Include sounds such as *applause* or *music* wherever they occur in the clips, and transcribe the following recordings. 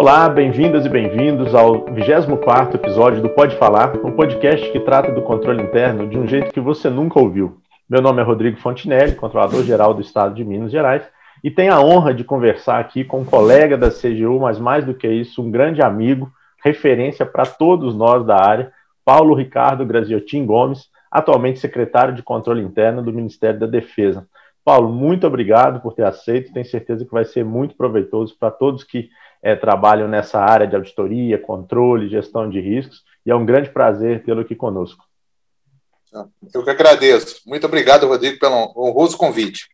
Olá, bem-vindas e bem-vindos ao 24º episódio do Pode Falar, um podcast que trata do controle interno de um jeito que você nunca ouviu. Meu nome é Rodrigo Fontinelli, controlador-geral do Estado de Minas Gerais, e tenho a honra de conversar aqui com um colega da CGU, mas mais do que isso, um grande amigo, referência para todos nós da área, Paulo Ricardo Graziotin Gomes, atualmente secretário de Controle Interno do Ministério da Defesa. Paulo, muito obrigado por ter aceito, tenho certeza que vai ser muito proveitoso para todos que é, trabalham nessa área de auditoria, controle, gestão de riscos, e é um grande prazer tê-lo aqui conosco. Eu que agradeço. Muito obrigado, Rodrigo, pelo honroso convite.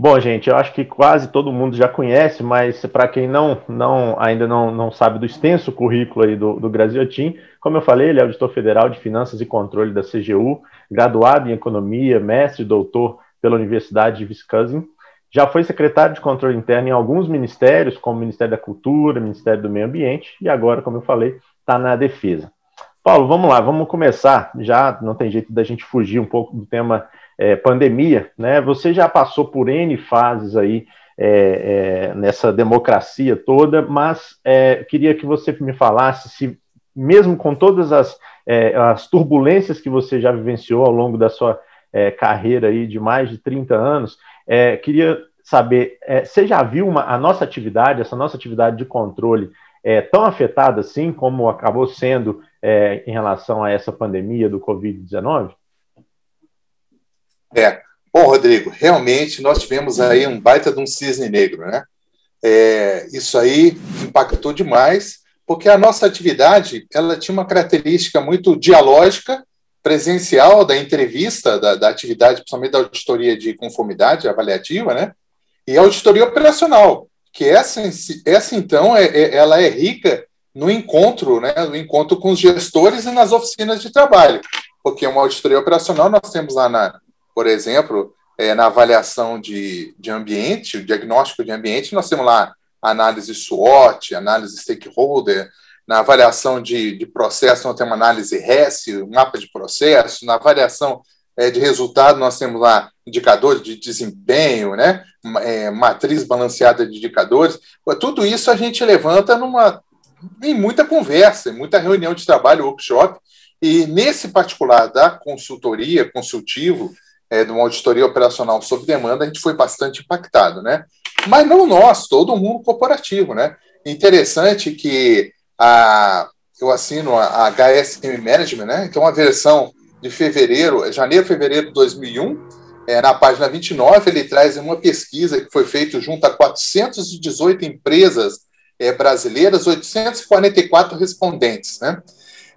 Bom, gente, eu acho que quase todo mundo já conhece, mas para quem não, não ainda não, não sabe do extenso currículo aí do, do Graziotin, como eu falei, ele é auditor federal de finanças e controle da CGU, graduado em economia, mestre e doutor pela Universidade de Wisconsin, já foi secretário de controle interno em alguns ministérios, como o Ministério da Cultura, Ministério do Meio Ambiente, e agora, como eu falei, está na defesa. Paulo, vamos lá, vamos começar. Já não tem jeito da gente fugir um pouco do tema é, pandemia, né? Você já passou por N fases aí é, é, nessa democracia toda, mas é, queria que você me falasse se, mesmo com todas as, é, as turbulências que você já vivenciou ao longo da sua é, carreira aí de mais de 30 anos, queria saber, você já viu uma, a nossa atividade, essa nossa atividade de controle, tão afetada assim como acabou sendo em relação a essa pandemia do Covid-19? É. Bom, Rodrigo, realmente nós tivemos aí um baita de um cisne negro, né? É, isso aí impactou demais, porque a nossa atividade ela tinha uma característica muito dialógica, presencial da entrevista, da, da atividade, principalmente da auditoria de conformidade avaliativa, né? E a auditoria operacional, que essa, essa então, é, é, ela é rica no encontro, né? No encontro com os gestores e nas oficinas de trabalho, porque uma auditoria operacional nós temos lá na, por exemplo, é, na avaliação de, de ambiente, o diagnóstico de ambiente, nós temos lá análise SWOT, análise stakeholder, na avaliação de, de processo, nós temos análise RES, mapa de processo, na avaliação é, de resultado, nós temos lá indicadores de desempenho, né? É, matriz balanceada de indicadores. Tudo isso a gente levanta numa, em muita conversa, em muita reunião de trabalho, workshop, e nesse particular da consultoria, consultivo, é, de uma auditoria operacional sob demanda, a gente foi bastante impactado, né? Mas não nós, todo mundo corporativo, né? Interessante que a, eu assino a, HSM Management, né? É uma versão de fevereiro, janeiro, fevereiro de 2001, é, na página 29, ele traz uma pesquisa que foi feita junto a 418 empresas é, brasileiras, 844 respondentes, né?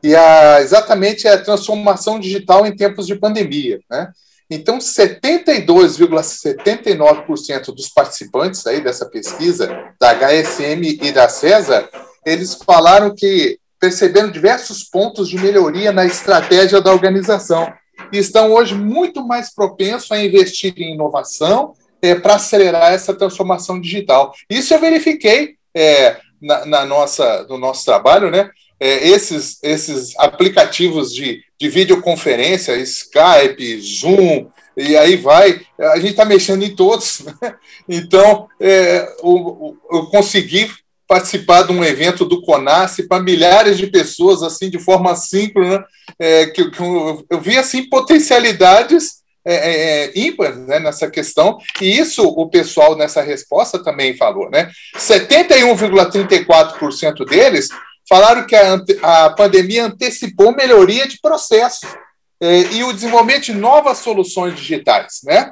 E a, exatamente a transformação digital em tempos de pandemia, né? Então, 72,79% dos participantes aí dessa pesquisa, da HSM e da CESA, eles falaram que perceberam diversos pontos de melhoria na estratégia da organização estão hoje muito mais propensos a investir em inovação é, para acelerar essa transformação digital. Isso eu verifiquei é, na, na, nossa, no nosso trabalho, né? É, esses, esses aplicativos de de videoconferência, Skype, Zoom, e aí vai. A gente está mexendo em todos. Né? Então, é, eu, eu consegui participar de um evento do CONAS para milhares de pessoas, assim, de forma síncrona, é, que, que eu, eu, vi, assim, potencialidades é, é, é ímpares né, nessa questão, e isso o pessoal nessa resposta também falou, né? 71,34% deles falaram que a, a pandemia antecipou melhoria de processos é, e o desenvolvimento de novas soluções digitais, né?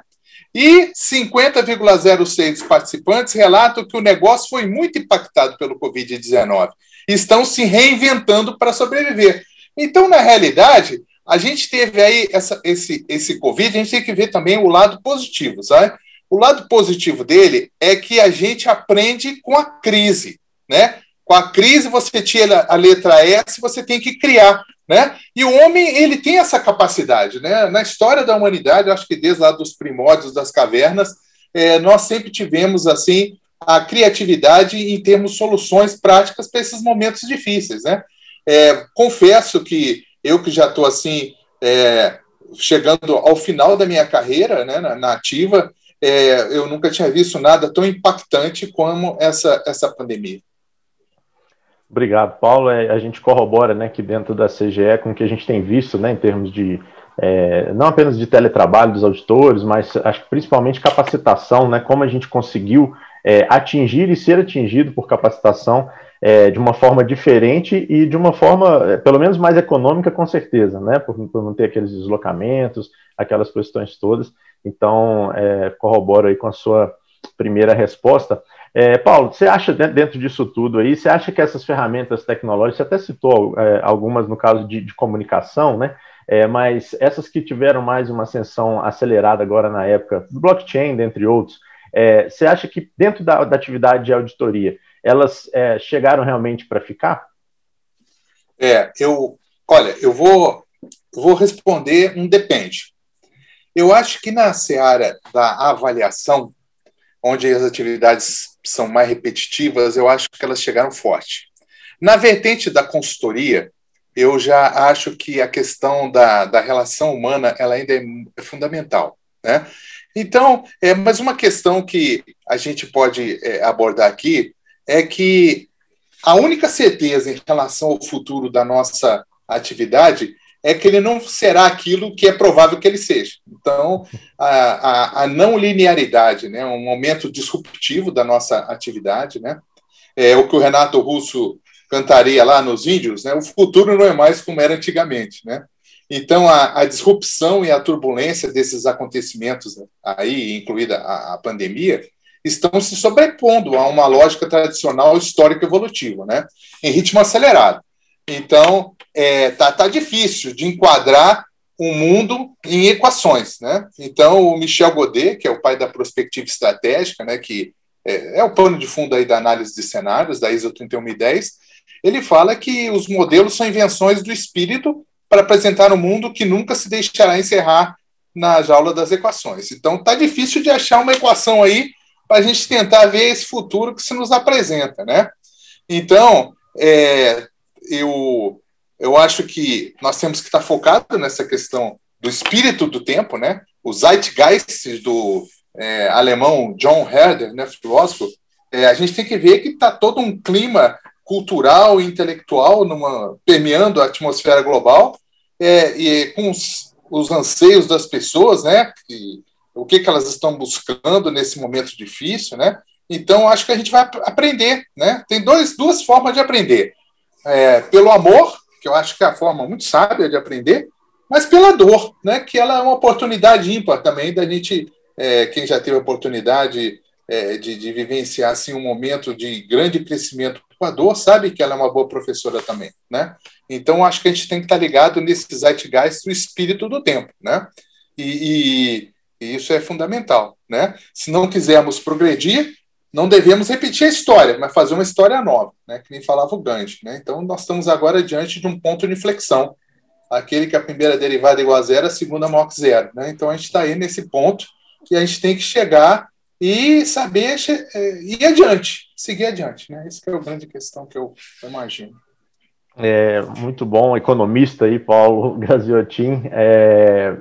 E 50,06 participantes relatam que o negócio foi muito impactado pelo Covid-19 e estão se reinventando para sobreviver. Então, na realidade, a gente teve aí essa, esse, esse Covid, a gente tem que ver também o lado positivo, sabe? O lado positivo dele é que a gente aprende com a crise, né? Com a crise, você tira a letra S, você tem que criar. Né? E o homem ele tem essa capacidade. Né? Na história da humanidade, acho que desde lá dos primórdios das cavernas, é, nós sempre tivemos assim a criatividade em termos soluções práticas para esses momentos difíceis. Né? É, confesso que eu que já estou assim é, chegando ao final da minha carreira né, na, na ativa, é, eu nunca tinha visto nada tão impactante como essa, essa pandemia. Obrigado, Paulo. É, a gente corrobora né, que dentro da CGE com o que a gente tem visto né, em termos de é, não apenas de teletrabalho dos auditores, mas acho que principalmente capacitação, né, como a gente conseguiu é, atingir e ser atingido por capacitação é, de uma forma diferente e de uma forma, é, pelo menos, mais econômica, com certeza, né, por, por não ter aqueles deslocamentos, aquelas questões todas. Então, é, corroboro aí com a sua primeira resposta. É, Paulo, você acha dentro disso tudo aí, você acha que essas ferramentas tecnológicas, você até citou é, algumas no caso de, de comunicação, né? É, mas essas que tiveram mais uma ascensão acelerada agora na época blockchain, dentre outros, é, você acha que dentro da, da, atividade de auditoria, elas é, chegaram realmente para ficar? É, eu, olha, eu vou, vou responder um depende. Eu acho que na seara da avaliação, onde as atividades são mais repetitivas, eu acho que elas chegaram forte. Na vertente da consultoria, eu já acho que a questão da, da relação humana ela ainda é, é fundamental. Né? Então, é, mas uma questão que a gente pode é, abordar aqui é que a única certeza em relação ao futuro da nossa atividade é que ele não será aquilo que é provável que ele seja. Então, a, a, a não linearidade, né, um momento disruptivo da nossa atividade, né, é o que o Renato Russo cantaria lá nos Índios, né, o futuro não é mais como era antigamente, né. Então, a, a disrupção e a turbulência desses acontecimentos aí, incluída a, a pandemia, estão se sobrepondo a uma lógica tradicional histórico-evolutiva, né, em ritmo acelerado. Então, é, tá, tá difícil de enquadrar o um mundo em equações, né? Então, o Michel Godet, que é o pai da prospectiva estratégica, né, que é, é o pano de fundo aí da análise de cenários, da ISO 31010, ele fala que os modelos são invenções do espírito para apresentar um mundo que nunca se deixará encerrar na jaula das equações. Então, tá difícil de achar uma equação aí para a gente tentar ver esse futuro que se nos apresenta, né? Então, é, eu, eu acho que nós temos que estar focado nessa questão do espírito do tempo, né? O Zeitgeist do é, alemão John Herder, né, filósofo, é, a gente tem que ver que está todo um clima cultural e intelectual numa, permeando a atmosfera global é, e com os, os, anseios das pessoas, né? E, o que, que elas estão buscando nesse momento difícil, né? Então, acho que a gente vai aprender, né? Tem dois, duas formas de aprender é, pelo amor, que eu acho que é a forma muito sábia de aprender, mas pela dor, né, que ela é uma oportunidade ímpar também da gente, é, quem já teve a oportunidade é, de, de, vivenciar assim, um momento de grande crescimento com a dor, sabe que ela é uma boa professora também. Né? Então, acho que a gente tem que estar ligado nesse zeitgeist do espírito do tempo. Né? E, e, e isso é fundamental. Né? Se não quisermos progredir, não devemos repetir a história, mas fazer uma história nova, né? que nem falava o Gandhi. Né? Então, nós estamos agora diante de um ponto de inflexão, aquele que a primeira derivada é igual a zero, a segunda maior que zero. Né? Então, a gente está aí nesse ponto que a gente tem que chegar e saber é, ir adiante, seguir adiante. Né? Essa é a grande questão que eu imagino. É, muito bom, economista aí, Paulo *laughs* Graziotin. É,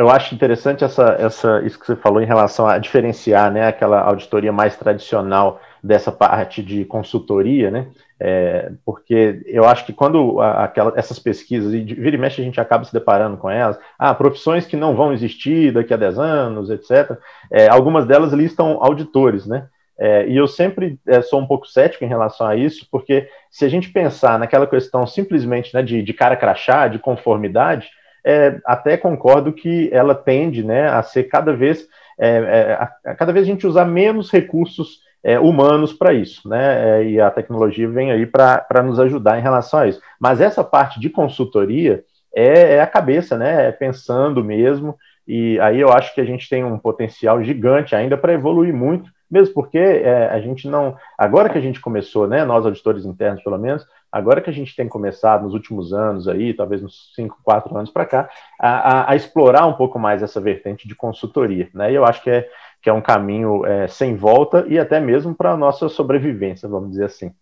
eu acho interessante essa, essa, isso que você falou em relação a diferenciar né, aquela auditoria mais tradicional dessa parte de consultoria, né? É, porque eu acho que quando aquela, essas pesquisas, e vira e mexe a gente acaba se deparando com elas, ah, profissões que não vão existir daqui a 10 anos, etc., é, algumas delas listam auditores, né? É, e eu sempre é, sou um pouco cético em relação a isso, porque se a gente pensar naquela questão simplesmente né, de, de cara crachá, de conformidade, é, até concordo que ela tende né, a ser cada vez, é, é, a, a cada vez a gente usar menos recursos é, humanos para isso, né? É, e a tecnologia vem aí para nos ajudar em relação a isso. Mas essa parte de consultoria é, é, a cabeça, né? É pensando mesmo. E aí eu acho que a gente tem um potencial gigante ainda para evoluir muito mesmo porque a gente não. Agora que a gente começou, né, nós auditores internos pelo menos, agora que a gente tem começado nos últimos anos aí, talvez uns 5, 4 anos para cá, a, a, a, explorar um pouco mais essa vertente de consultoria. Né, e eu acho que é, que é um caminho é, sem volta e até mesmo para a nossa sobrevivência, vamos dizer assim.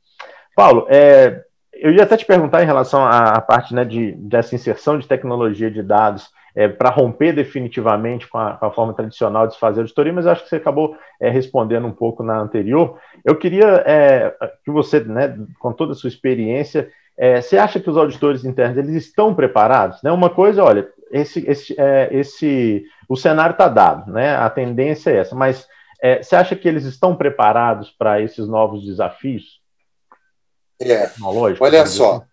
Paulo, é, eu ia até te perguntar em relação à, à parte né, de, dessa inserção de tecnologia de dados é, para romper definitivamente com a, com a, forma tradicional de se fazer auditoria, mas acho que você acabou é, respondendo um pouco na anterior. Eu queria é, que você, né, com toda a sua experiência, é, você acha que os auditores internos eles estão preparados? Né? Uma coisa, olha, esse, esse, é, esse o cenário está dado, né? a tendência é essa, mas é, você acha que eles estão preparados para esses novos desafios? É, olha só, assim?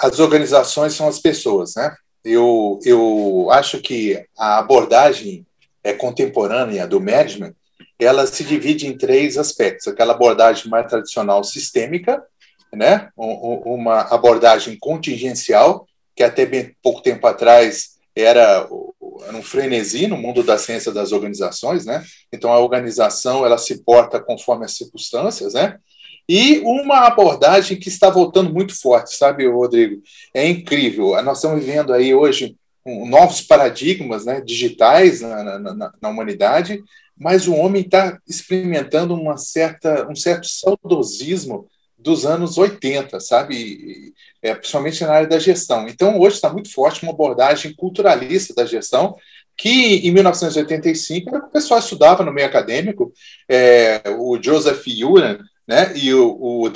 as organizações são as pessoas, né? Eu, eu acho que a abordagem é, contemporânea do management ela se divide em três aspectos: aquela abordagem mais tradicional sistêmica, né? uma abordagem contingencial, que até bem pouco tempo atrás era, um frenesi no mundo da ciência das organizações, né? Então a organização ela se porta conforme as circunstâncias, né? E uma abordagem que está voltando muito forte, sabe, Rodrigo? É incrível. Nós estamos vivendo aí hoje novos paradigmas né, digitais na, na, na humanidade, mas o homem está experimentando uma certa, um certo saudosismo dos anos 80, sabe? É, principalmente na área da gestão. Então, hoje está muito forte uma abordagem culturalista da gestão, que em 1985 era o pessoal estudava no meio acadêmico. É, o Joseph Uran né, e o, o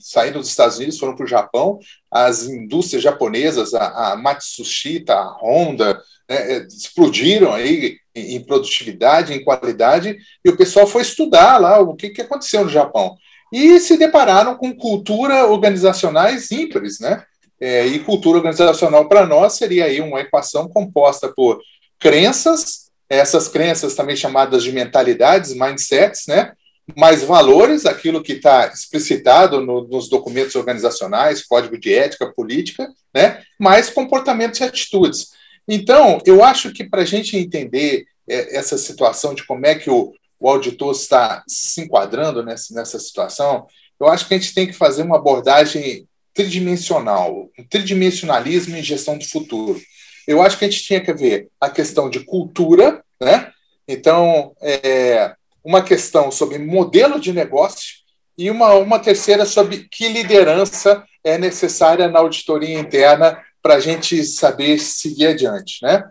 saíram dos Estados Unidos, foram para o Japão, as indústrias japonesas, a, a Matsushita, a Honda, né, é, explodiram aí em, em produtividade, em qualidade, e o pessoal foi estudar lá o que, que aconteceu no Japão e se depararam com cultura organizacionais ímpares, né? É, e cultura organizacional para nós seria aí uma equação composta por crenças, essas crenças também chamadas de mentalidades, mindsets, né? Mais valores, aquilo que está explicitado no, nos documentos organizacionais, código de ética, política, né? Mais comportamentos e atitudes. Então, eu acho que para a gente entender é, essa situação de como é que o, o auditor está se enquadrando nessa, nessa situação, eu acho que a gente tem que fazer uma abordagem tridimensional, um tridimensionalismo em gestão do futuro. Eu acho que a gente tinha que ver a questão de cultura, né? Então, é, uma questão sobre modelo de negócio e uma, uma terceira sobre que liderança é necessária na auditoria interna para a gente saber seguir adiante, né?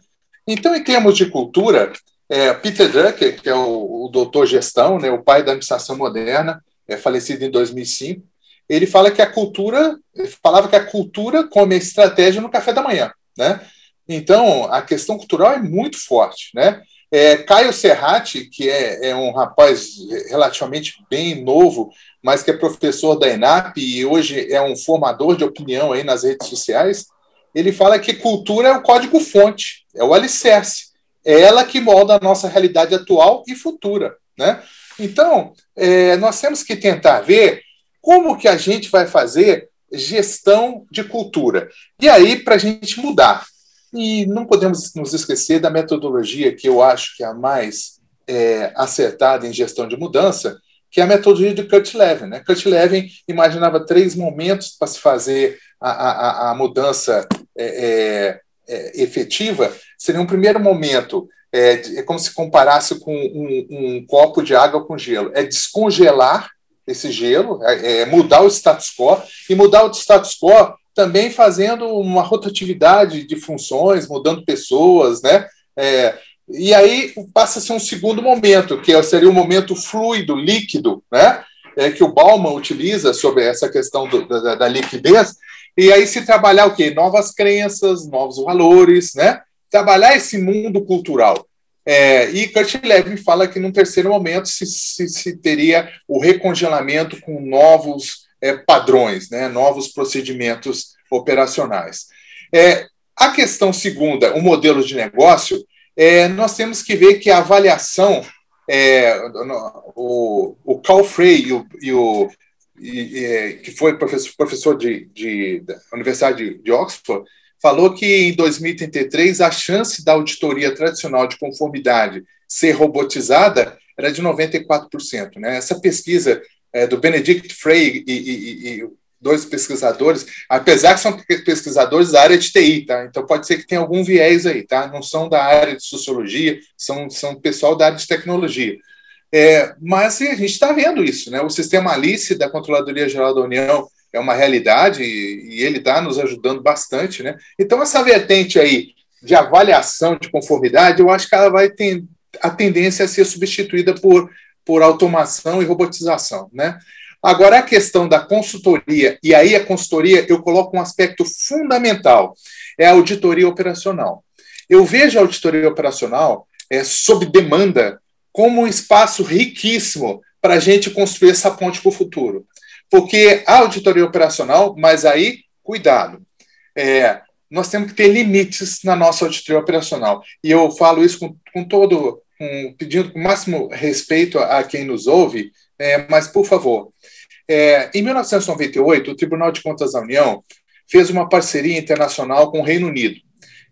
Então, em termos de cultura, é, Peter Drucker, que é o, o doutor gestão, né, o pai da administração moderna, é falecido em 2005, ele fala que a cultura, ele falava que a cultura come a estratégia no café da manhã, né? Então, a questão cultural é muito forte, né? É, Caio Serrati, que é, é, um rapaz relativamente bem novo, mas que é professor da ENAP e hoje é um formador de opinião aí nas redes sociais, ele fala que cultura é o código-fonte, é o alicerce é ela que molda a nossa realidade atual e futura. Né? Então, é, nós temos que tentar ver como que a gente vai fazer gestão de cultura. E aí, para a gente mudar. E não podemos nos esquecer da metodologia que eu acho que é a mais é, acertada em gestão de mudança, que é a metodologia de Kurt Levin. Né? Kurt Levin imaginava três momentos para se fazer a, a, a mudança é, é, é efetiva, seria um primeiro momento, é, é como se comparasse com um, um, copo de água com gelo. É descongelar esse gelo, é, é mudar o status quo, e mudar o status quo também fazendo uma rotatividade de funções, mudando pessoas, né? É, e aí passa a ser um segundo momento, que seria o um momento fluido, líquido, né? É, que o Bauman utiliza sobre essa questão do, da, da, liquidez, e aí se trabalhar o quê? Novas crenças, novos valores, né? trabalhar esse mundo cultural. É, e Kurt Levin fala que num terceiro momento se, se, se teria o recongelamento com novos é, padrões, né, novos procedimentos operacionais. É, a questão segunda, o modelo de negócio, é, nós temos que ver que a avaliação, é, o, o Carl Frey e o, e o e, que foi professor, professor de, de, da Universidade de, de Oxford, falou que em 2033 a chance da auditoria tradicional de conformidade ser robotizada era de 94%. Né? Essa pesquisa é, do Benedict Frey e, e, e, dois pesquisadores, apesar que são pesquisadores da área de TI, tá? então pode ser que tenha algum viés aí, tá? não são da área de sociologia, são, são pessoal da área de tecnologia. É, mas a gente está vendo isso, né? O sistema Alice da Controladoria Geral da União é uma realidade e, e ele está nos ajudando bastante, né? Então essa vertente aí de avaliação de conformidade, eu acho que ela vai ter a tendência a ser substituída por, por automação e robotização. Né? Agora, a questão da consultoria, e aí a consultoria eu coloco um aspecto fundamental, é a auditoria operacional. Eu vejo a auditoria operacional é, sob demanda como um espaço riquíssimo para a gente construir essa ponte para o futuro. Porque a auditoria operacional, mas aí, cuidado, é, nós temos que ter limites na nossa auditoria operacional. E eu falo isso com, com todo, com, pedindo com o máximo respeito a, a quem nos ouve, é, mas, por favor, é, em 1998, o Tribunal de Contas da União fez uma parceria internacional com o Reino Unido.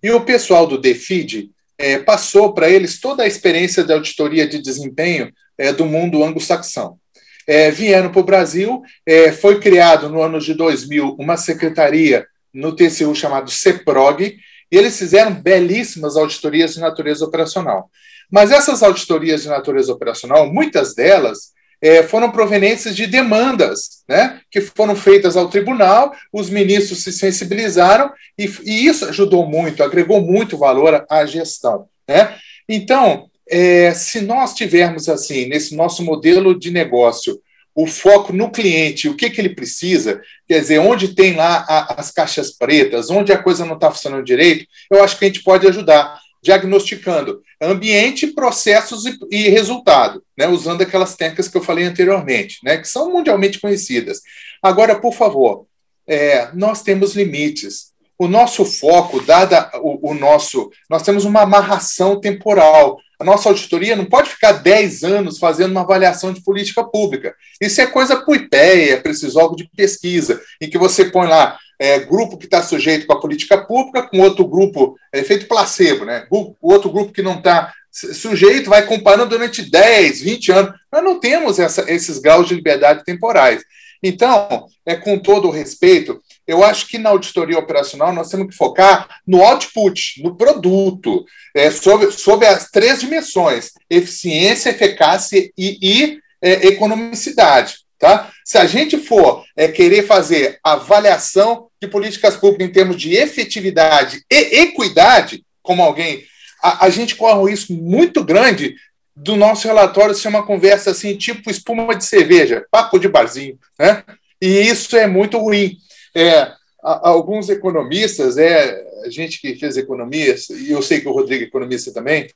E o pessoal do DEFID é, passou para eles toda a experiência de auditoria de desempenho é, do mundo anglo-saxão. É, vieram para o Brasil, é, foi criado no ano de 2000 uma secretaria no TCU chamado CEPROG, e eles fizeram belíssimas auditorias de natureza operacional. Mas essas auditorias de natureza operacional, muitas delas é, foram provenientes de demandas né, que foram feitas ao tribunal, os ministros se sensibilizaram e, e isso ajudou muito, agregou muito valor à gestão. Né? Então, é, se nós tivermos assim, nesse nosso modelo de negócio, o foco no cliente, o que, que ele precisa, quer dizer, onde tem lá a, as caixas pretas, onde a coisa não está funcionando direito, eu acho que a gente pode ajudar diagnosticando ambiente, processos e, e, resultado, né, usando aquelas técnicas que eu falei anteriormente, né, que são mundialmente conhecidas. Agora, por favor, é, nós temos limites. O nosso foco, dada o, o, nosso. Nós temos uma amarração temporal. A nossa auditoria não pode ficar 10 anos fazendo uma avaliação de política pública. Isso é coisa para o IPEA, para esses órgãos de pesquisa, em que você põe lá é, grupo que está sujeito com a política pública, com outro grupo, é efeito placebo, né? O outro grupo que não está sujeito vai comparando durante 10, 20 anos. Nós não temos essa, esses graus de liberdade temporais. Então, é com todo o respeito, eu acho que na auditoria operacional nós temos que focar no output, no produto, é, sobre, sobre as três dimensões: eficiência, eficácia e, e é, economicidade. Tá? Se a gente for é, querer fazer avaliação de políticas públicas em termos de efetividade e equidade, como alguém, a, a gente corre um risco muito grande do nosso relatório ser uma conversa assim, tipo espuma de cerveja, papo de barzinho, né? E isso é muito ruim. É, alguns economistas, é, a gente que fez economia, e eu sei que o Rodrigo é economista também,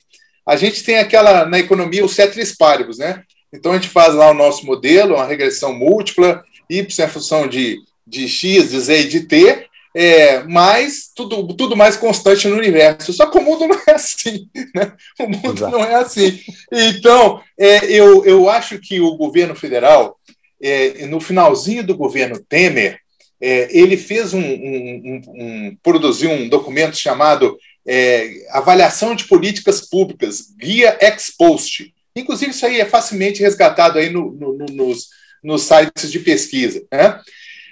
a gente tem aquela, na economia, os ceteris paribus, né? Então a gente faz lá o nosso modelo, uma regressão múltipla, y é função de, de x, de z e de t, é, mas tudo, tudo mais constante no universo. Só que o mundo não é assim. Né? O mundo Exato. não é assim. Então, é, eu, eu acho que o governo federal, é, no finalzinho do governo Temer, é, ele fez um, um, um, um, produziu um documento chamado é, Avaliação de Políticas Públicas, Guia Ex Post. Inclusive, isso aí é facilmente resgatado aí no, no, no, nos, nos sites de pesquisa. Né?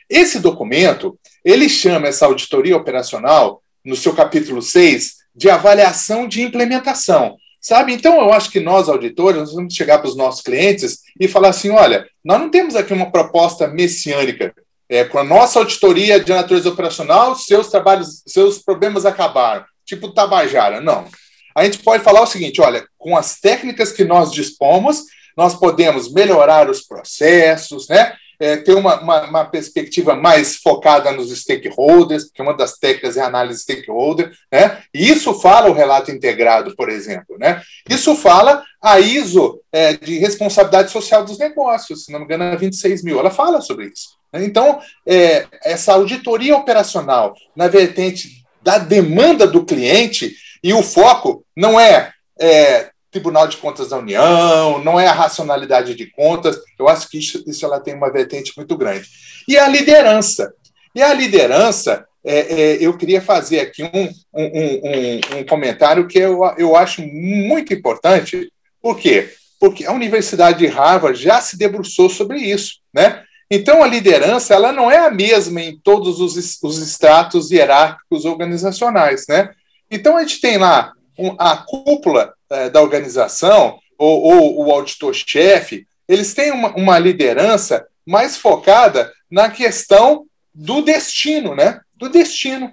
Esse documento, ele chama essa auditoria operacional, no seu capítulo 6, de avaliação de implementação. Sabe? Então, eu acho que nós, auditores, nós vamos chegar para os nossos clientes e falar assim: olha, nós não temos aqui uma proposta messiânica. É, com a nossa auditoria de natureza operacional, seus trabalhos, seus problemas acabaram. Tipo Tabajara. Não a gente pode falar o seguinte: olha, com as técnicas que nós dispomos, nós podemos melhorar os processos, né? É, ter uma, uma, uma, perspectiva mais focada nos stakeholders, porque uma das técnicas é a análise stakeholder, né? E isso fala o relato integrado, por exemplo, né? Isso fala a ISO é, de responsabilidade social dos negócios, se não me engano, é 26 mil, ela fala sobre isso. Né? Então, é, essa auditoria operacional na vertente da demanda do cliente, e o foco não é, é Tribunal de Contas da União, não é a racionalidade de contas. Eu acho que isso, isso ela tem uma vertente muito grande. E a liderança. E a liderança, é, é, eu queria fazer aqui um, um, um, um, comentário que eu, eu acho muito importante. Por quê? Porque a Universidade de Harvard já se debruçou sobre isso. Né? Então, a liderança ela não é a mesma em todos os, os estratos hierárquicos organizacionais. Né? Então, a gente tem lá um, a cúpula é, da organização, ou, ou o auditor-chefe, eles têm uma, uma liderança mais focada na questão do destino, né? Do destino.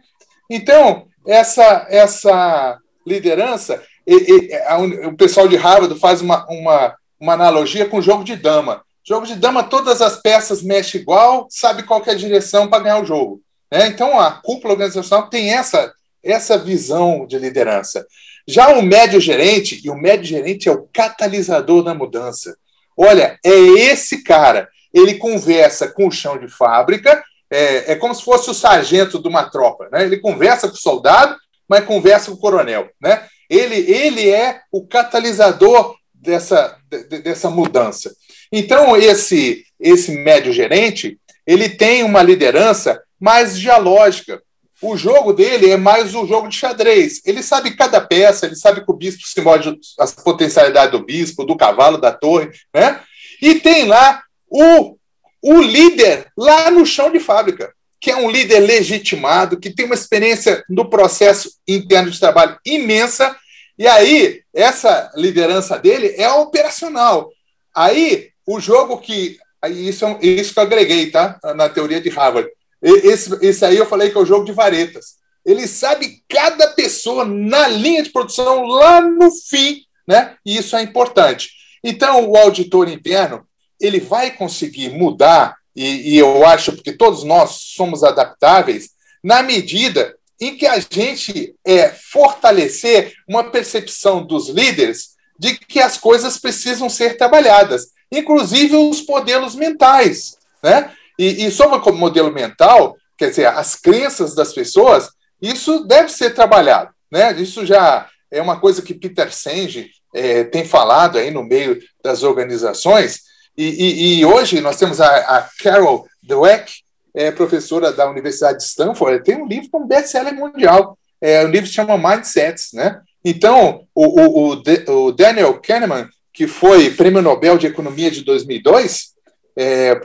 Então, essa, essa liderança, e, e, a, o pessoal de Harvard faz uma, uma, uma analogia com o jogo de dama. Jogo de dama, todas as peças mexem igual, sabe qual é a direção para ganhar o jogo. Né? Então, a cúpula organizacional tem essa, essa visão de liderança. Já o médio gerente, e o médio gerente é o catalisador da mudança. Olha, é esse cara. Ele conversa com o chão de fábrica, é, é como se fosse o sargento de uma tropa. Né? Ele conversa com o soldado, mas conversa com o coronel. Né? Ele, ele é o catalisador dessa, dessa mudança. Então, esse, esse médio gerente, ele tem uma liderança mais dialógica. O jogo dele é mais o jogo de xadrez. Ele sabe cada peça, ele sabe que o bispo move as potencialidades do bispo, do cavalo, da torre, né? E tem lá o, o líder lá no chão de fábrica, que é um líder legitimado, que tem uma experiência no processo interno de trabalho imensa. E aí, essa liderança dele é operacional. Aí, o jogo que. Isso, é isso que eu agreguei, tá? Na teoria de Harvard. Esse, esse aí eu falei que é o jogo de varetas. Ele sabe cada pessoa na linha de produção lá no fim, né? E isso é importante. Então, o auditor interno ele vai conseguir mudar, e, e eu acho que todos nós somos adaptáveis, na medida em que a gente é, fortalecer uma percepção dos líderes de que as coisas precisam ser trabalhadas, inclusive os modelos mentais. Né? E, e sobre o modelo mental, quer dizer, as crenças das pessoas, isso deve ser trabalhado. Né? Isso já é uma coisa que Peter Senge é, tem falado aí no meio das organizações. E, e, e hoje nós temos a, a Carol Dweck, é, professora da Universidade de Stanford, tem um livro com best-seller mundial. É, o livro se chama Mindsets. Né? Então, o, o, o, o Daniel Kahneman, que foi prêmio Nobel de Economia de 2002, é,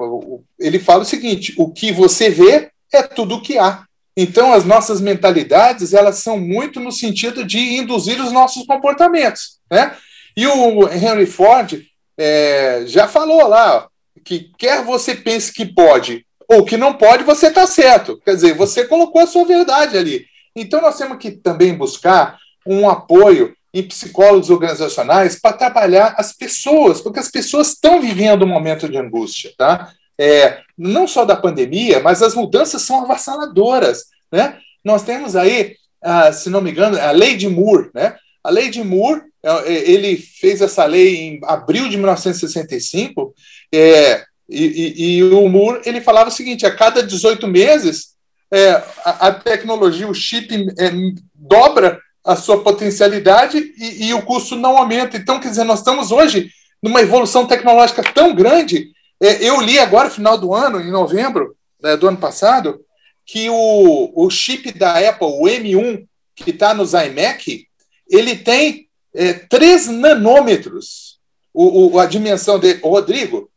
ele fala o seguinte: o que você vê é tudo o que há. Então, as nossas mentalidades elas são muito no sentido de induzir os nossos comportamentos. Né? E o Henry Ford é, já falou lá que quer você pense que pode ou que não pode, você está certo. Quer dizer, você colocou a sua verdade ali. Então, nós temos que também buscar um apoio em psicólogos organizacionais para trabalhar as pessoas, porque as pessoas estão vivendo um momento de angústia, tá? É, não só da pandemia, mas as mudanças são avassaladoras, né? Nós temos aí, ah, se não me engano, a lei de Moore, né? A lei de Moore, é, é, ele fez essa lei em abril de 1965, é, e, e, e, o Moore ele falava o seguinte: a cada 18 meses é, a, a, tecnologia, o chip é, dobra a sua potencialidade e, e, o custo não aumenta. Então, quer dizer, nós estamos hoje numa evolução tecnológica tão grande. É, eu li agora, final do ano, em novembro né, do ano passado, que o, o chip da Apple, o M1, que está nos iMac, ele tem é, 3 nanômetros. O, o, a dimensão dele. Rodrigo,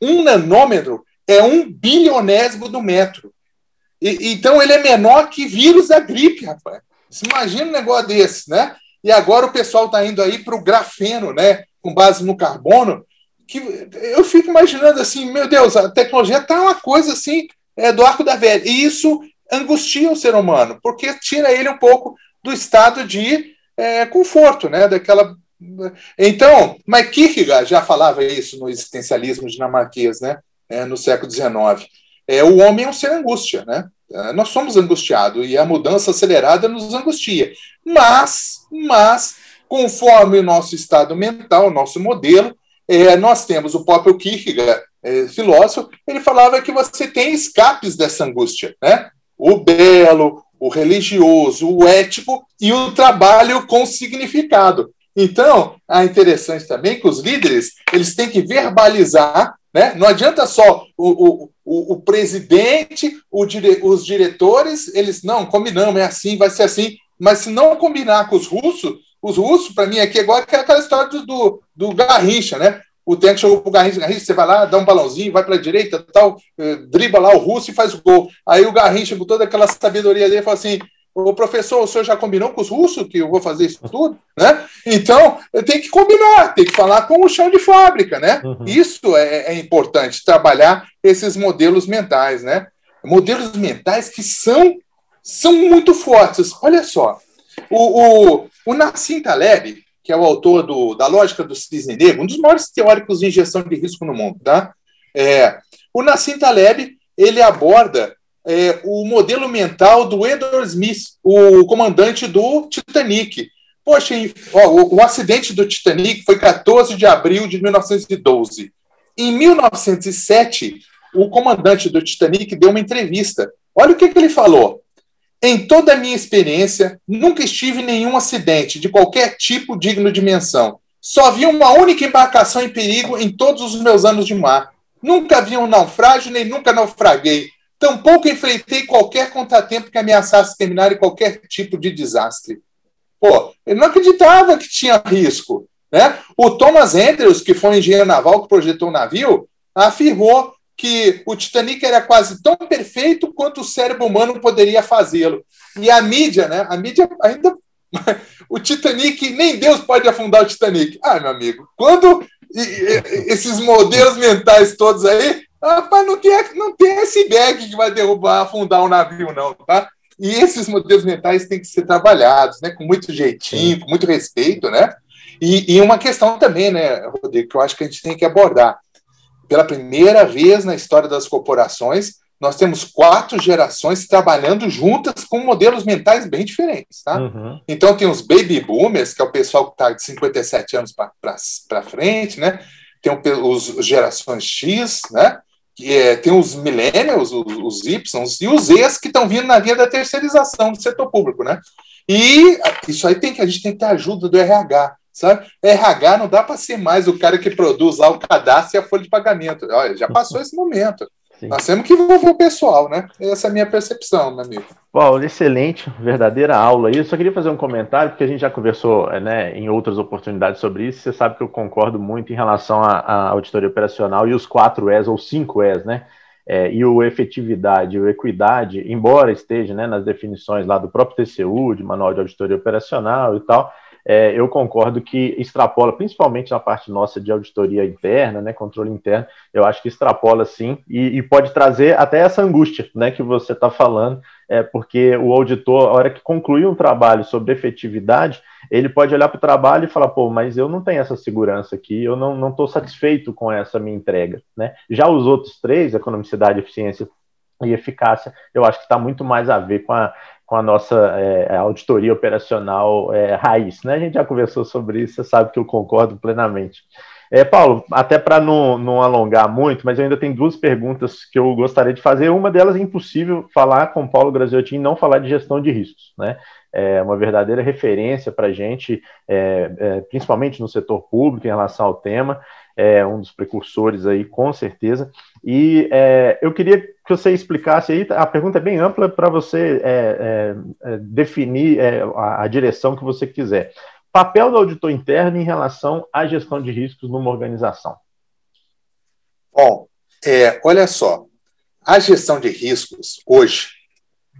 um nanômetro é um bilionésimo do metro. E, então ele é menor que vírus da gripe, rapaz. Imagina um negócio desse, né? E agora o pessoal está indo aí para o grafeno, né? Com base no carbono. Que eu fico imaginando assim, meu Deus, a tecnologia está uma coisa assim é, do arco da velha. E isso angustia o ser humano, porque tira ele um pouco do estado de é, conforto, né? Daquela. Então, mas Kierkegaard já falava isso no existencialismo dinamarquês, né? É, no século XIX. É, o homem é um ser angústia, né? É, nós somos angustiados e a mudança acelerada nos angustia. Mas, mas, conforme o nosso estado mental, nosso modelo, é, nós temos o próprio Kierkegaard, é, filósofo, ele falava que você tem escapes dessa angústia, né? O belo, o religioso, o ético e o trabalho com significado. Então, é interessante também que os líderes eles têm que verbalizar né? Não adianta só o, o, o, o presidente, o dire, os diretores, eles, não, combinamos, é assim, vai ser assim. Mas se não combinar com os russos, os russos, para mim, aqui é igual aquela história do, do, do Garrincha, né? O tempo chegou pro Garrincha, Garrincha, você vai lá, dá um balãozinho, vai para a direita, tal, eh, dribla lá o russo e faz o gol. Aí o Garrincha, com toda aquela sabedoria dele, fala assim: o professor, o senhor já combinou com os russos que eu vou fazer isso tudo? Né? Então, tem que combinar, tem que falar com o chão de fábrica, né? Uhum. Isso é, é, importante, trabalhar esses modelos mentais, né? Modelos mentais que são são muito fortes. Olha só, o, o, o Nassim Taleb, que é o autor do, da Lógica do Cisne Negro, um dos maiores teóricos de injeção de risco no mundo, tá? É, o Nassim Taleb ele aborda é, o modelo mental do Edward Smith, o comandante do Titanic. Poxa, ó, o, o acidente do Titanic foi 14 de abril de 1912. Em 1907, o comandante do Titanic deu uma entrevista. Olha o que, que ele falou. Em toda a minha experiência, nunca estive em nenhum acidente de qualquer tipo digno de menção. Só vi uma única embarcação em perigo em todos os meus anos de mar. Nunca vi um naufrágio, nem nunca naufraguei. Tampouco enfrentei qualquer contratempo que ameaçasse terminar em qualquer tipo de desastre. Pô, ele não acreditava que tinha risco. Né? O Thomas Andrews, que foi um engenheiro naval que projetou o navio, afirmou que o Titanic era quase tão perfeito quanto o cérebro humano poderia fazê-lo. E a mídia, né? A mídia ainda. *laughs* o Titanic, nem Deus pode afundar o Titanic. Ah, meu amigo, quando esses modelos mentais todos aí, rapaz, não tem, não tem iceberg que vai derrubar, afundar o um navio, não, tá? E esses modelos mentais têm que ser trabalhados, né? Com muito jeitinho, com muito respeito, né? E, e uma questão também, né, Rodrigo, que eu acho que a gente tem que abordar pela primeira vez na história das corporações, nós temos quatro gerações trabalhando juntas com modelos mentais bem diferentes. Tá? Uhum. Então, tem os baby boomers, que é o pessoal que está de 57 anos para frente, né? tem os gerações X, né? É, tem os millennials, os, os e os Zs que estão vindo na via da terceirização do setor público. Né? E isso aí tem que a gente tem que ter ajuda do RH sabe? RH não dá para ser mais o cara que produz lá o cadastro e a folha de pagamento. Olha, já passou esse momento. Sim. Nós temos que envolver o pessoal, né? Essa é a minha percepção, meu amigo. Paulo, excelente, verdadeira aula. E eu só queria fazer um comentário, porque a gente já conversou né, em outras oportunidades sobre isso. Você sabe que eu concordo muito em relação à, auditoria operacional e os quatro E's ou cinco E's, né? É, e o efetividade e o equidade, embora esteja né, nas definições lá do próprio TCU, de Manual de Auditoria Operacional e tal, é, eu concordo que extrapola, principalmente na parte nossa de auditoria interna, né, controle interno, eu acho que extrapola sim, e, e pode trazer até essa angústia né, que você está falando, é, porque o auditor, a hora que concluir um trabalho sobre efetividade, ele pode olhar para o trabalho e falar, pô, mas eu não tenho essa segurança aqui, eu não estou satisfeito com essa minha entrega. Né? Já os outros três, economicidade, eficiência e eficácia, eu acho que está muito mais a ver com a, com a nossa é, auditoria operacional é, raiz. Né? A gente já conversou sobre isso, você sabe que eu concordo plenamente. É, Paulo, até para não, não alongar muito, mas eu ainda tenho duas perguntas que eu gostaria de fazer. Uma delas é impossível falar com Paulo Graziotin e não falar de gestão de riscos. Né? É uma verdadeira referência para a gente, é, é, principalmente no setor público, em relação ao tema é um dos precursores aí, com certeza. E é, eu queria que você explicasse aí, a pergunta é bem ampla para você é, é, é definir é, a, a, direção que você quiser. Papel do auditor interno em relação à gestão de riscos numa organização. Bom, é, olha só, a gestão de riscos hoje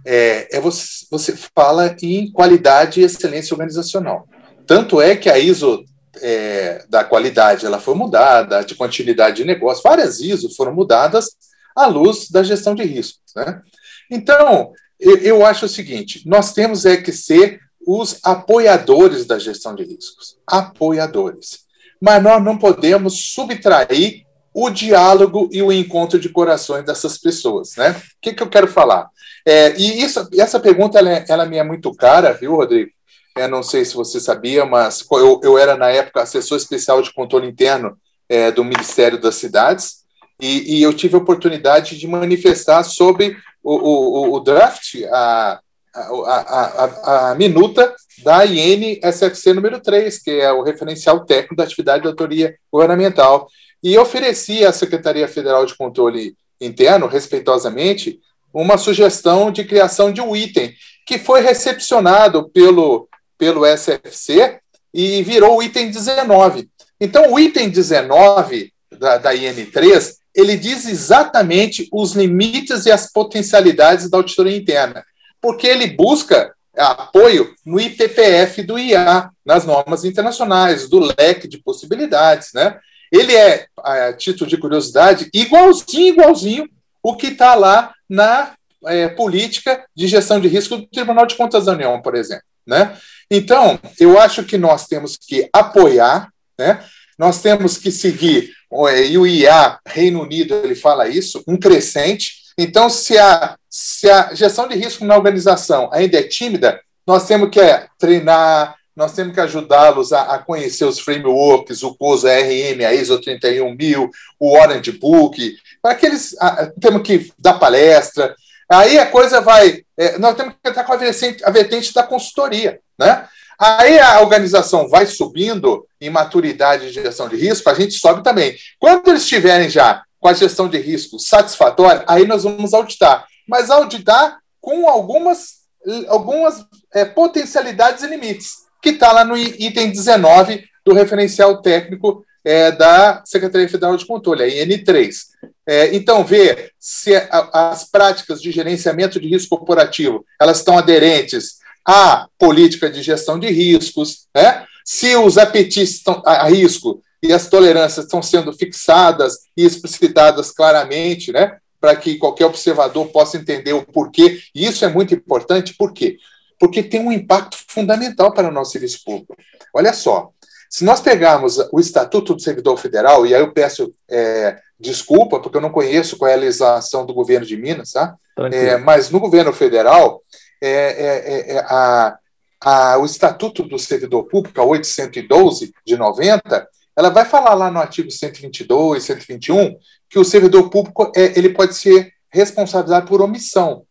é, você, você fala em qualidade e excelência organizacional. Tanto é que a ISO é, da qualidade ela foi mudada, de continuidade de negócio, várias ISO foram mudadas à luz da gestão de riscos. Né? Então, eu, eu acho o seguinte: nós temos é que ser os apoiadores da gestão de riscos. Apoiadores. Mas nós não podemos subtrair o diálogo e o encontro de corações dessas pessoas. Né? O que, que eu quero falar? É, e isso, essa pergunta ela, é, ela me é muito cara, viu, Rodrigo? Eu não sei se você sabia, mas eu, eu era, na época, assessor especial de controle interno é, do Ministério das Cidades, e, e, eu tive a oportunidade de manifestar sobre o, o, o draft, a, a, a, a, minuta da IN-SFC número 3, que é o referencial técnico da atividade de autoria governamental. E ofereci à Secretaria Federal de Controle Interno, respeitosamente, uma sugestão de criação de um item que foi recepcionado pelo pelo SFC e virou o item 19. Então, o item 19 da, da IN3, ele diz exatamente os limites e as potencialidades da auditoria interna, porque ele busca apoio no IPPF do IA, nas normas internacionais, do leque de possibilidades, né? Ele é, a título de curiosidade, igualzinho, igualzinho o que está lá na é, política de gestão de risco do Tribunal de Contas da União, por exemplo. Né? Então, eu acho que nós temos que apoiar, né? nós temos que seguir, e o IA, Reino Unido, ele fala isso, um crescente. Então, se a, se a gestão de risco na organização ainda é tímida, nós temos que é, treinar, nós temos que ajudá-los a, a, conhecer os frameworks, o COSA RM, a ISO 31000, o Orange Book, para que eles a, temos que dar palestra. Aí a coisa vai. É, nós temos que entrar com a vertente, a vertente da consultoria. Né? Aí a organização vai subindo em maturidade de gestão de risco, a gente sobe também. Quando eles estiverem já com a gestão de risco satisfatória, aí nós vamos auditar. Mas auditar com algumas, algumas é, potencialidades e limites que está lá no item 19 do referencial técnico é, da Secretaria Federal de Controle, a IN3. É, então, ver se a, as práticas de gerenciamento de risco corporativo elas estão aderentes à política de gestão de riscos, né? se os apetites estão, a risco e as tolerâncias estão sendo fixadas e explicitadas claramente, né? para que qualquer observador possa entender o porquê. E isso é muito importante, por quê? porque tem um impacto fundamental para o nosso serviço público. Olha só, se nós pegarmos o Estatuto do Servidor Federal, e aí eu peço é, desculpa, porque eu não conheço qual é a legislação do governo de Minas, tá? É, mas no governo federal, é, é, é, é a, a, o Estatuto do Servidor Público, a 812 de 90, ela vai falar lá no artigo 122, 121, que o servidor público ele pode ser responsabilizado por omissão.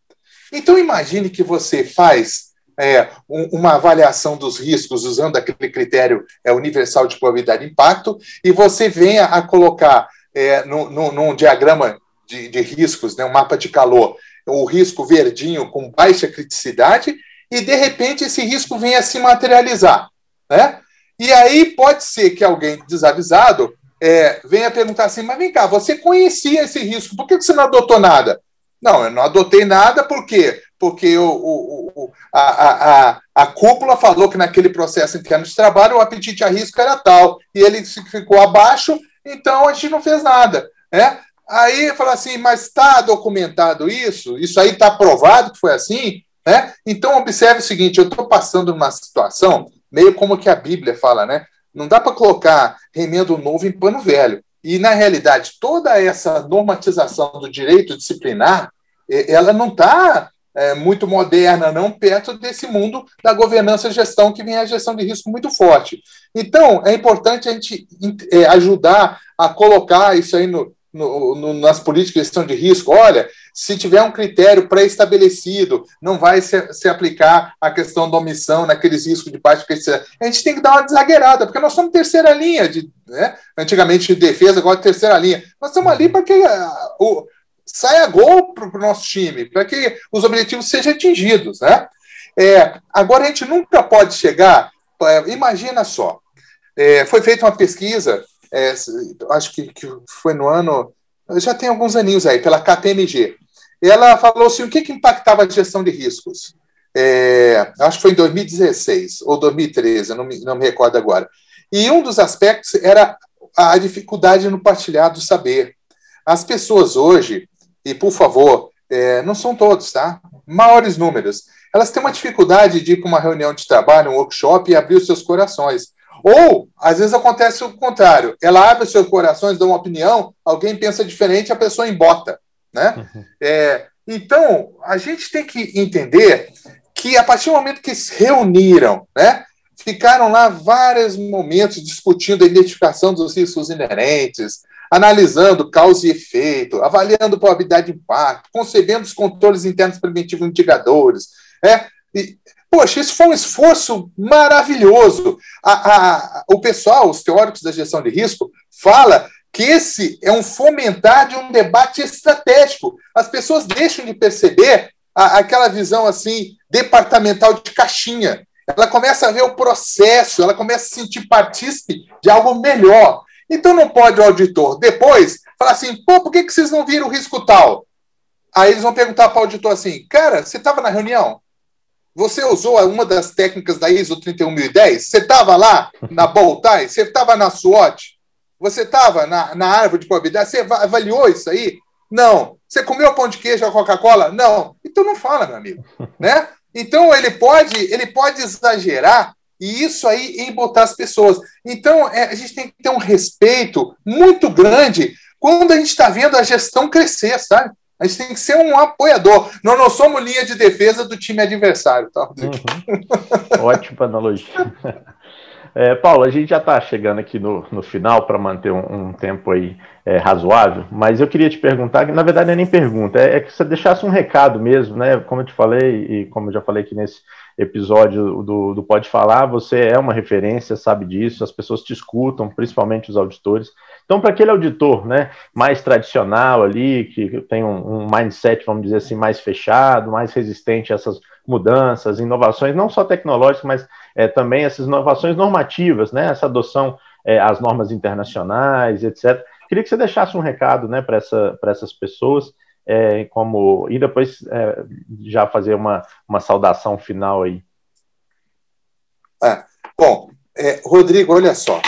Então imagine que você faz é, um, uma avaliação dos riscos usando aquele critério é, universal de probabilidade de impacto e você venha a colocar é, no, no, num diagrama de, de riscos, né, um mapa de calor, o risco verdinho com baixa criticidade e de repente esse risco venha a se materializar, né? E aí pode ser que alguém desavisado é, venha perguntar assim, mas vem cá, você conhecia esse risco, por que você não adotou nada? Não, eu não adotei nada, por quê? porque o, o, a, a, a cúpula falou que naquele processo interno de trabalho o apetite a risco era tal, e ele ficou abaixo, então a gente não fez nada. Né? Aí fala assim, mas está documentado isso? Isso aí está provado que foi assim? Né? Então observe o seguinte: eu estou passando numa situação meio como que a Bíblia fala, né? Não dá para colocar remendo novo em pano velho. E, na realidade, toda essa normatização do direito disciplinar, ela não está é, muito moderna, não perto desse mundo da governança e gestão, que vem a gestão de risco muito forte. Então, é importante a gente é, ajudar a colocar isso aí no, no, no, nas políticas de gestão de risco. Olha, se tiver um critério pré-estabelecido, não vai se, se, aplicar a questão da omissão naqueles riscos de baixa criticidade. A gente tem que dar uma desagueirada, porque nós somos terceira linha, de, né? antigamente de defesa, agora terceira linha. Nós estamos ali para que uh, o, saia gol para o nosso time, para que os objetivos sejam atingidos. Né? É, agora, a gente nunca pode chegar. É, imagina só, é, foi feita uma pesquisa, é, acho que, que, foi no ano, já tem alguns aninhos aí, pela KPMG. Ela falou assim: o que, que impactava a gestão de riscos? É, acho que foi em 2016 ou 2013, não me, não me recordo agora. E um dos aspectos era a dificuldade no partilhar do saber. As pessoas hoje, e por favor, é, não são todos, tá? Maiores números. Elas têm uma dificuldade de ir para uma reunião de trabalho, um workshop e abrir os seus corações. Ou, às vezes, acontece o contrário. Ela abre os seus corações, dá uma opinião, alguém pensa diferente, a pessoa embota. Né? Uhum. É, então, a gente tem que entender que, a partir do momento que se reuniram, né, ficaram lá vários momentos discutindo a identificação dos riscos inerentes, analisando causa e efeito, avaliando probabilidade de impacto, concebendo os controles internos preventivos mitigadores. É, e, poxa, isso foi um esforço maravilhoso. A, a, o pessoal, os teóricos da gestão de risco, fala que esse é um fomentar de um debate estratégico. As pessoas deixam de perceber a, aquela visão assim departamental de caixinha. Ela começa a ver o processo, ela começa a se sentir partícipe de algo melhor. Então não pode o auditor depois falar assim, pô, por que, que vocês não viram o risco tal? Aí eles vão perguntar para o auditor assim, cara, você estava na reunião? Você usou uma das técnicas da ISO 31010? Você estava lá na Boltai? Você estava na SWOT? Você estava na, na árvore de probabilidade? Você avaliou isso aí? Não. Você comeu pão de queijo ou Coca-Cola? Não. Então não fala, meu amigo, *laughs* né? Então ele pode, ele pode exagerar e isso aí embotar as pessoas. Então é, a gente tem que ter um respeito muito grande quando a gente está vendo a gestão crescer, sabe? A gente tem que ser um apoiador. Nós não somos linha de defesa do time adversário. Tá? Uhum. *laughs* Ótima analogia. *laughs* É, Paulo, a gente já está chegando aqui no, no final para manter um, um, tempo aí é, razoável, mas eu queria te perguntar, que na verdade não é nem pergunta, é, é, que você deixasse um recado mesmo, né? Como eu te falei, e como eu já falei aqui nesse episódio do, do Pode Falar, você é uma referência, sabe disso, as pessoas te escutam, principalmente os auditores. Então, para aquele auditor né, mais tradicional ali, que tem um, um, mindset, vamos dizer assim, mais fechado, mais resistente a essas mudanças, inovações, não só tecnológicas, mas é, também essas inovações normativas, né, essa adoção é, às normas internacionais, etc. Queria que você deixasse um recado né, para essa, essas pessoas, é, como e depois é, já fazer uma, uma saudação final aí. É, bom, é, Rodrigo, olha só,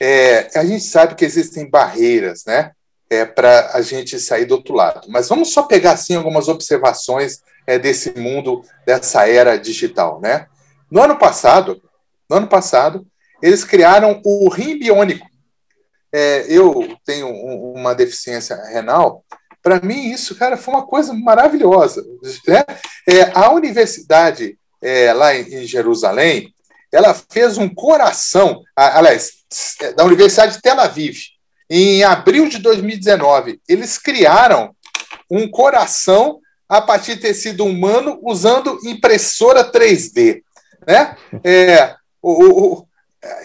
é, a gente sabe que existem barreiras, né, é, para a gente sair do outro lado. Mas vamos só pegar assim algumas observações é, desse mundo, dessa era digital, né? No ano passado, no ano passado, eles criaram o rim biônico. É, eu tenho um, uma deficiência renal. Para mim, isso, cara, foi uma coisa maravilhosa. Né? É, a universidade é, lá em, em Jerusalém, ela fez um coração, aliás, da Universidade de Tel Aviv, em abril de 2019, eles criaram um coração a partir de tecido humano usando impressora 3D. Né? É, o, o,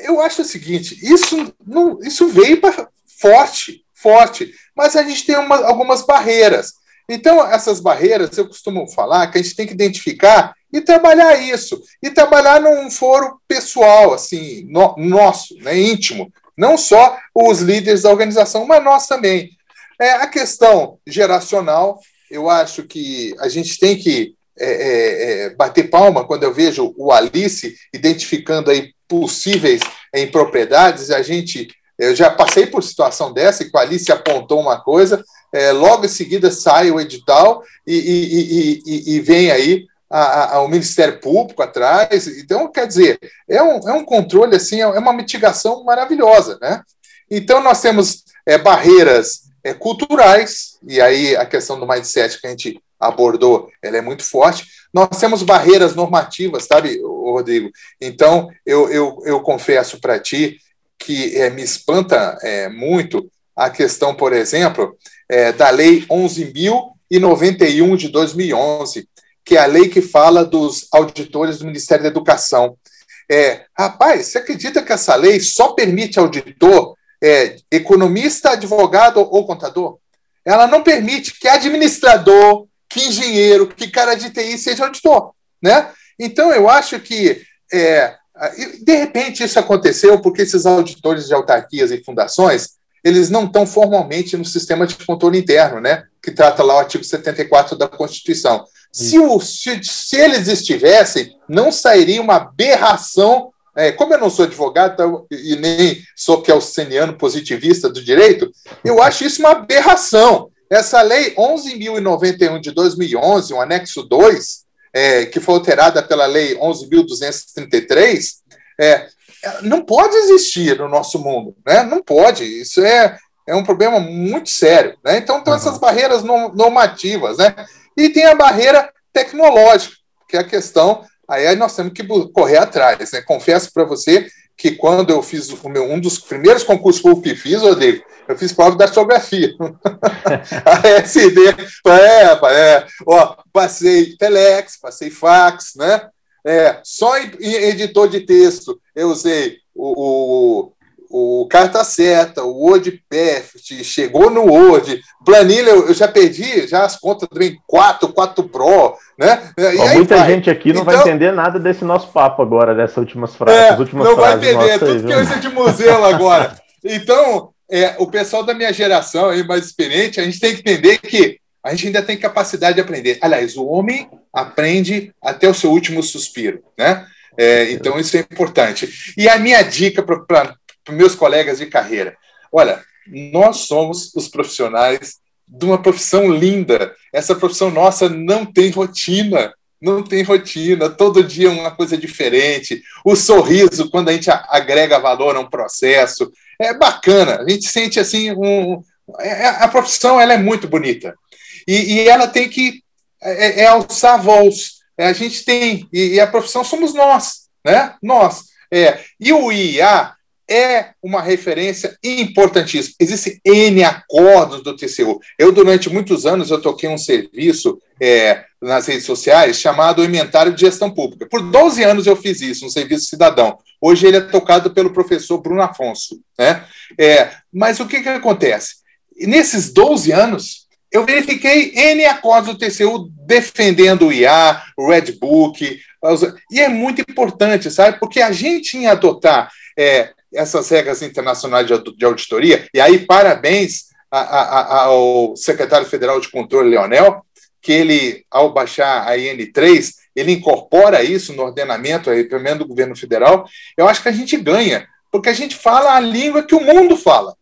eu acho o seguinte: isso, não, isso veio para forte, forte, mas a gente tem uma, algumas barreiras. Então, essas barreiras, eu costumo falar que a gente tem que identificar e trabalhar isso. E trabalhar num foro pessoal, assim, no, nosso, né, íntimo. Não só os líderes da organização, mas nós também. É, a questão geracional, eu acho que a gente tem que é, é, é bater palma quando eu vejo o Alice identificando aí possíveis impropriedades. A gente, eu já passei por situação dessa, que o Alice apontou uma coisa, é, logo em seguida sai o edital e, e, e, e vem aí a, a, o Ministério Público atrás. Então, quer dizer, é um, é um controle, assim, é uma mitigação maravilhosa. Né? Então, nós temos é, barreiras é, culturais, e aí a questão do mindset que a gente abordou, ela é muito forte. Nós temos barreiras normativas, sabe, Rodrigo? Então, eu, eu, eu confesso para ti que é, me espanta é, muito a questão, por exemplo, é, da Lei 11.091 de 2011, que é a lei que fala dos auditores do Ministério da Educação. É, rapaz, você acredita que essa lei só permite auditor é, economista, advogado ou contador? Ela não permite que administrador, que engenheiro, que cara de TI seja auditor. Né? Então, eu acho que, é, de repente, isso aconteceu porque esses auditores de autarquias e fundações eles não estão formalmente no sistema de controle interno, né? que trata lá o artigo 74 da Constituição. Se, o, se, se, eles estivessem, não sairia uma aberração. É, como eu não sou advogado então, e nem sou kelseniano positivista do direito, eu acho isso uma aberração. Essa lei 11.091 de 2011, o anexo 2, é, que foi alterada pela lei 11.233, é, não pode existir no nosso mundo, né? Não pode. Isso é, é um problema muito sério, né? Então, tem uhum. essas barreiras normativas, né? E tem a barreira tecnológica, que é a questão. Aí nós temos que correr atrás, né? Confesso para você que quando eu fiz o meu, um dos primeiros concursos que fiz, Rodrigo, eu fiz prova de datilografia. *laughs* a SD, é, é, ó, passei Telex, passei fax, né? É, só em, em editor de texto eu usei o, o, o Carta Certa, o WordPerfect, chegou no Word, planilha eu já perdi já as contas também, 4, 4 Pro, né? Ó, muita vai. gente aqui não então, vai entender nada desse nosso papo agora, dessas últimas frases. É, últimas não frases vai entender, é tudo aí, que eu uso de museu agora. *laughs* Então, é, o pessoal da minha geração aí, mais experiente, a gente tem que entender que a gente ainda tem capacidade de aprender. Aliás, o homem aprende até o seu último suspiro, né? É, então, isso é importante. E a minha dica para meus colegas de carreira: olha, nós somos os profissionais de uma profissão linda. Essa profissão nossa não tem rotina, não tem rotina, todo dia uma coisa diferente. O sorriso, quando a gente agrega valor a um processo, é bacana. A gente sente assim um, é, a profissão ela é muito bonita e, e ela tem que é, é alçar voos. É, a gente tem e, e, a profissão somos nós, né? Nós. É, e o IA é uma referência importantíssima. Existem N acordos do TCU. Eu, durante muitos anos, eu toquei um serviço é, nas redes sociais chamado Inventário de Gestão Pública. Por 12 anos eu fiz isso, um serviço cidadão. Hoje ele é tocado pelo professor Bruno Afonso. Né? É, mas o que, que acontece? Nesses 12 anos, eu verifiquei N acordos do TCU defendendo o IA, o Redbook, e é muito importante, sabe? Porque a gente em adotar é, essas regras internacionais de auditoria, e aí parabéns a, a, ao secretário federal de controle, Leonel, que ele, ao baixar a IN3, ele incorpora isso no ordenamento, aí, pelo menos do governo federal, eu acho que a gente ganha, porque a gente fala a língua que o mundo fala.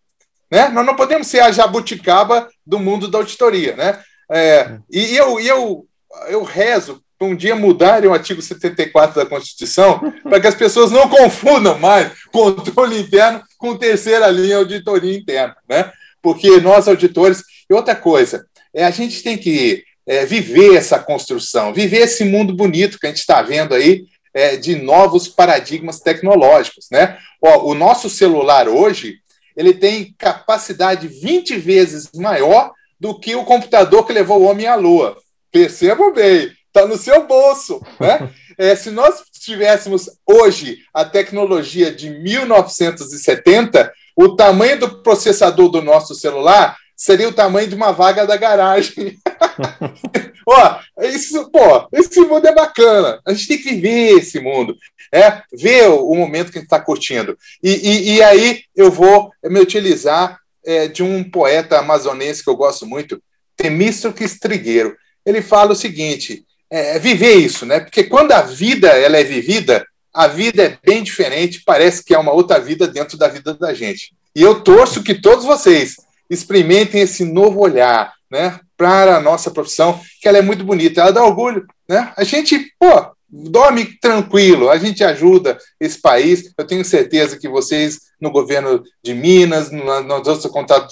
Né? Nós não podemos ser a jabuticaba do mundo da auditoria. Né? É, e eu, eu, eu rezo um dia mudarem o artigo 74 da Constituição *laughs* para que as pessoas não confundam mais controle interno com terceira linha auditoria interna, né? Porque nós auditores e outra coisa, é a gente tem que é, viver essa construção, viver esse mundo bonito que a gente está vendo aí é, de novos paradigmas tecnológicos, né? Ó, o nosso celular hoje ele tem capacidade 20 vezes maior do que o computador que levou o homem à Lua. Percebam bem, está no seu bolso. Né? *laughs* É, se nós tivéssemos hoje a tecnologia de 1970, o tamanho do processador do nosso celular seria o tamanho de uma vaga da garagem. *laughs* Ó, isso, pô, esse mundo é bacana. A gente tem que viver esse mundo, é ver o, momento que a gente está curtindo. E, e, e, aí eu vou me utilizar é, de um poeta amazonense que eu gosto muito, Temístocles Trigueiro. Ele fala o seguinte: é, é, viver isso, né? Porque quando a vida ela é vivida, a vida é bem diferente, parece que é uma outra vida dentro da vida da gente. E eu torço que todos vocês experimentem esse novo olhar, né, para a nossa profissão, que ela é muito bonita, ela dá orgulho, né? A gente, pô, dorme tranquilo, a gente ajuda esse país. Eu tenho certeza que vocês no governo de Minas, nas outras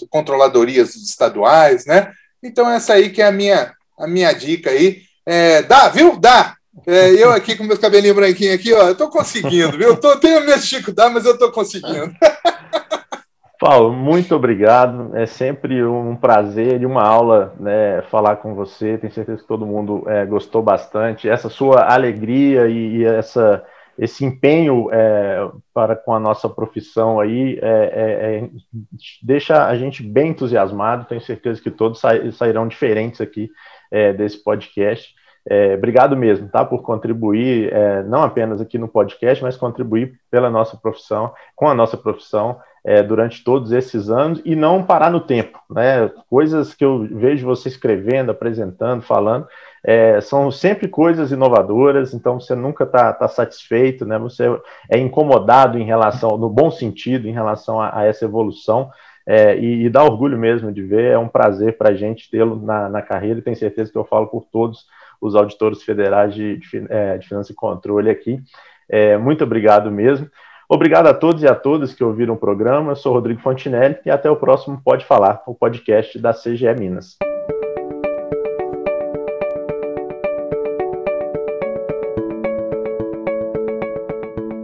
controladorias estaduais, né? Então essa aí que é a minha a minha dica aí é, dá, viu? Dá. É, eu aqui com meus cabelinhos branquinhos aqui, ó, eu tô conseguindo, viu? Eu tô, tenho minhas dificuldades, mas eu tô conseguindo. *laughs* Paulo, muito obrigado. É sempre um prazer e uma aula né, falar com você. Tenho certeza que todo mundo é, gostou bastante. Essa sua alegria e, e essa, esse empenho é, para com a nossa profissão aí é, é, é deixa a gente bem entusiasmado. Tenho certeza que todos sairão diferentes aqui é, desse podcast. É, obrigado mesmo, tá? Por contribuir, é, não apenas aqui no podcast, mas contribuir pela nossa profissão, com a nossa profissão, é, durante todos esses anos e não parar no tempo, né? Coisas que eu vejo você escrevendo, apresentando, falando, é, são sempre coisas inovadoras, então você nunca está tá satisfeito, né? Você é incomodado em relação, no bom sentido, em relação a, a essa evolução é, e, e, dá orgulho mesmo de ver, é um prazer para a gente tê-lo na, na, carreira, e tenho certeza que eu falo por todos os auditores federais de, de, é, de Finança e Controle aqui. É, muito obrigado mesmo. Obrigado a todos e a todas que ouviram o programa. Eu sou Rodrigo Fontinelli e até o próximo Pode Falar, o podcast da CGE Minas.